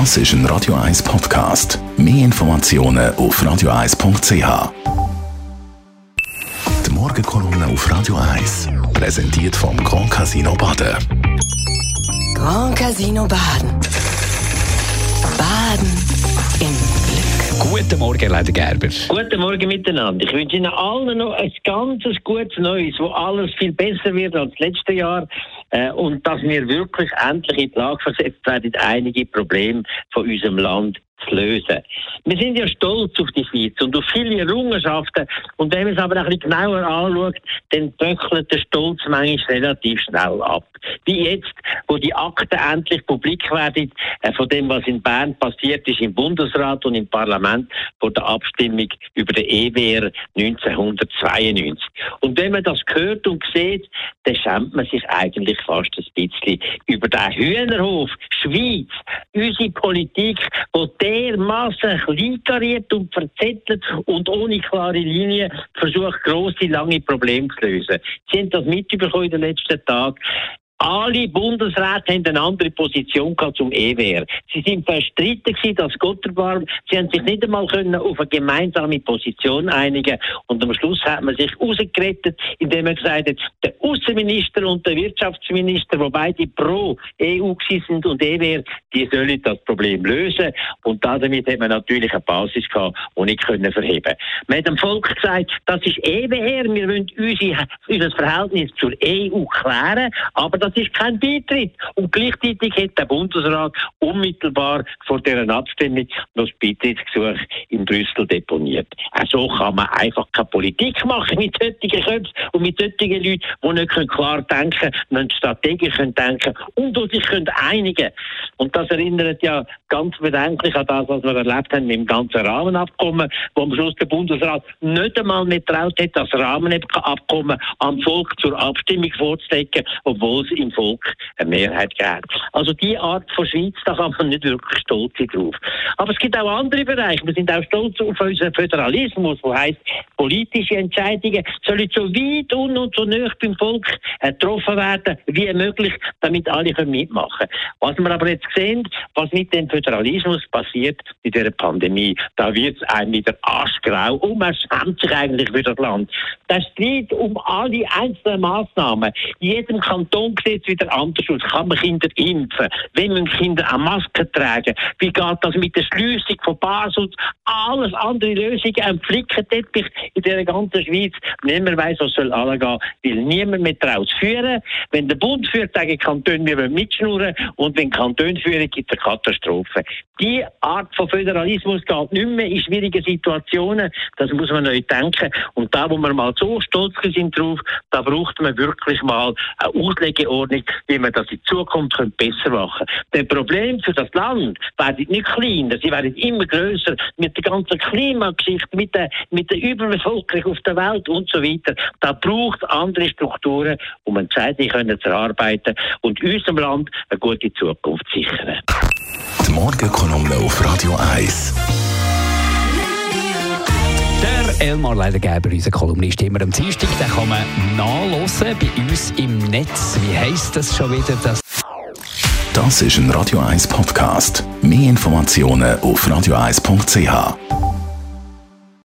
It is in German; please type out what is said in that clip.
Das ist ein Radio 1 Podcast. Mehr Informationen auf radio1.ch. Die Morgenkolumne auf Radio 1 präsentiert vom Grand Casino Baden. Grand Casino Baden. Baden im Glück. Guten Morgen, Leiter Gerber. Guten Morgen miteinander. Ich wünsche Ihnen allen noch ein ganzes gutes Neues, wo alles viel besser wird als letztes Jahr und dass wir wirklich endlich in die Lage versetzt werden, einige Probleme von unserem Land zu lösen. Wir sind ja stolz auf die Schweiz und auf viele Errungenschaften. Und wenn man es aber ein bisschen genauer anschaut, dann böckelt der Stolz manchmal relativ schnell ab. Wie jetzt, wo die Akten endlich publik werden, äh, von dem, was in Bern passiert ist, im Bundesrat und im Parlament vor der Abstimmung über den EWR 1992. Und wenn man das hört und sieht, dann schämt man sich eigentlich fast ein bisschen über den Hühnerhof Schweiz, unsere Politik, die dermaßen kleinkariert und verzettelt und ohne klare Linie versucht, grosse, lange Probleme zu lösen. Sie haben das mitbekommen in den letzten Tagen. Alle Bundesräte haben eine andere Position zum EWR. Sie sind verstritten gewesen, das Gotterbarm. Sie haben sich nicht einmal können auf eine gemeinsame Position einigen. Und am Schluss hat man sich rausgerettet, indem man gesagt hat, der Außenminister und der Wirtschaftsminister, wo beide pro EU sind und EWR, die sollen das Problem lösen. Und damit hat man natürlich eine Basis gehabt, die nicht können verheben. Man hat dem Volk gesagt, das ist EWR, wir wollen unsere, unser Verhältnis zur EU klären, aber das ist kein Beitritt. Und gleichzeitig hat der Bundesrat unmittelbar vor dieser Abstimmung das Beitrittsgesuch in Brüssel deponiert. Auch so kann man einfach keine Politik machen mit solchen Köpfen und mit solchen Leuten, die nicht klar denken können, nicht strategisch denken und die sich einigen können. Und das erinnert ja ganz bedenklich an das, was wir erlebt haben dem ganzen Rahmenabkommen, wo am Schluss der Bundesrat nicht einmal mehr traut hat, das Rahmenabkommen am Volk zur Abstimmung vorzulegen, obwohl es im Volk eine Mehrheit gibt. Also die Art von Schweiz, da kann man nicht wirklich stolz sein drauf. Aber es gibt auch andere Bereiche. Wir sind auch stolz auf unseren Föderalismus, wo heißt politische Entscheidungen sollen so weit und, und so nah beim Volk getroffen werden wie möglich, damit alle können mitmachen. Was wir aber jetzt sehen, was mit dem Föderalismus passiert in dieser Pandemie, da wird es einem wieder aschgrau und man schämt sich eigentlich für das Land. Der Streit um alle einzelnen Massnahmen, in jedem Kanton sieht es wieder anders aus. Kann man Kinder impfen? Wenn man Kinder eine Maske tragen? Wie geht das mit der Schliessung von Basel? Alles andere Lösungen, ein Flickenteppich in der ganzen Schweiz. Niemand weiß, was soll angehen, weil niemand mehr traut zu führen. Wenn der Bund führt, sagen Kantone, wir wollen mitschnurren und wenn Kantone führen, gibt es eine Katastrophe. Die Art von Föderalismus geht nicht mehr in schwierigen Situationen. Das muss man neu denken. Und da, wo wir mal so stolz sind drauf, da braucht man wirklich mal eine Auslegeordnung, wie man das in Zukunft besser machen könnte. Das Problem für das Land werden nicht kleiner, sie werden immer größer mit der ganzen Klimageschichte, mit der, mit der Überbevölkerung auf der Welt und so weiter. Da braucht es andere Strukturen, um Entscheidungen zu erarbeiten und unserem Land eine gute Zukunft zu sichern. Die Morgenkolumne auf Radio 1. Elmar Leidergeber, unser Kolumnist, immer am Dienstag, den kann man nachlesen bei uns im Netz. Wie heisst das schon wieder? Das das ist ein Radio 1 Podcast. Mehr Informationen auf radio1.ch.